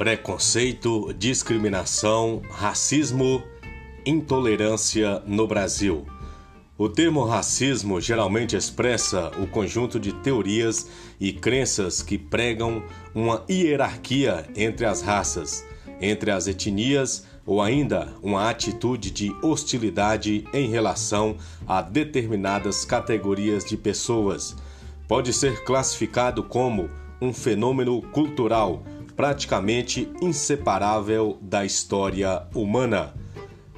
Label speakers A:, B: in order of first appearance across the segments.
A: Preconceito, discriminação, racismo, intolerância no Brasil. O termo racismo geralmente expressa o conjunto de teorias e crenças que pregam uma hierarquia entre as raças, entre as etnias ou ainda uma atitude de hostilidade em relação a determinadas categorias de pessoas. Pode ser classificado como um fenômeno cultural praticamente inseparável da história humana.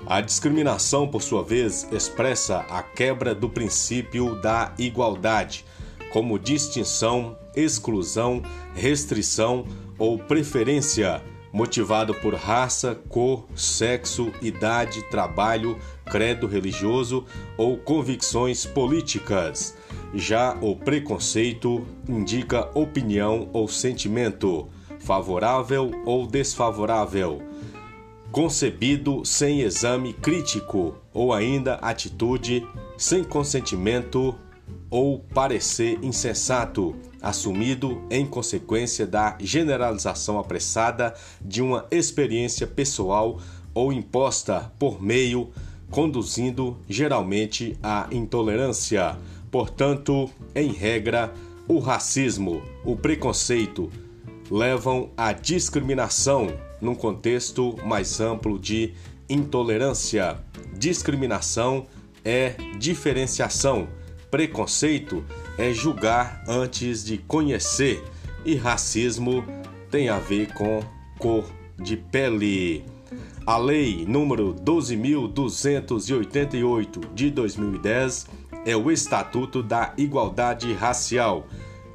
A: A discriminação, por sua vez, expressa a quebra do princípio da igualdade, como distinção, exclusão, restrição ou preferência, motivado por raça, cor, sexo, idade, trabalho, credo religioso ou convicções políticas. Já o preconceito indica opinião ou sentimento, favorável ou desfavorável concebido sem exame crítico ou ainda atitude sem consentimento ou parecer insensato, assumido em consequência da generalização apressada de uma experiência pessoal ou imposta por meio, conduzindo geralmente à intolerância. Portanto, em regra, o racismo, o preconceito levam à discriminação num contexto mais amplo de intolerância. Discriminação é diferenciação, preconceito é julgar antes de conhecer e racismo tem a ver com cor de pele. A Lei número 12.288 de 2010 é o Estatuto da Igualdade Racial.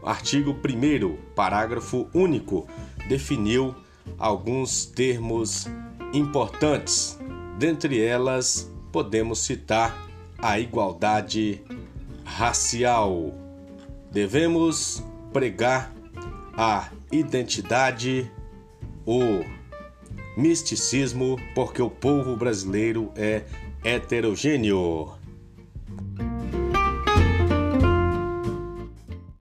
A: Artigo 1, parágrafo único, definiu alguns termos importantes. Dentre elas, podemos citar a igualdade racial. Devemos pregar a identidade, o misticismo, porque o povo brasileiro é heterogêneo.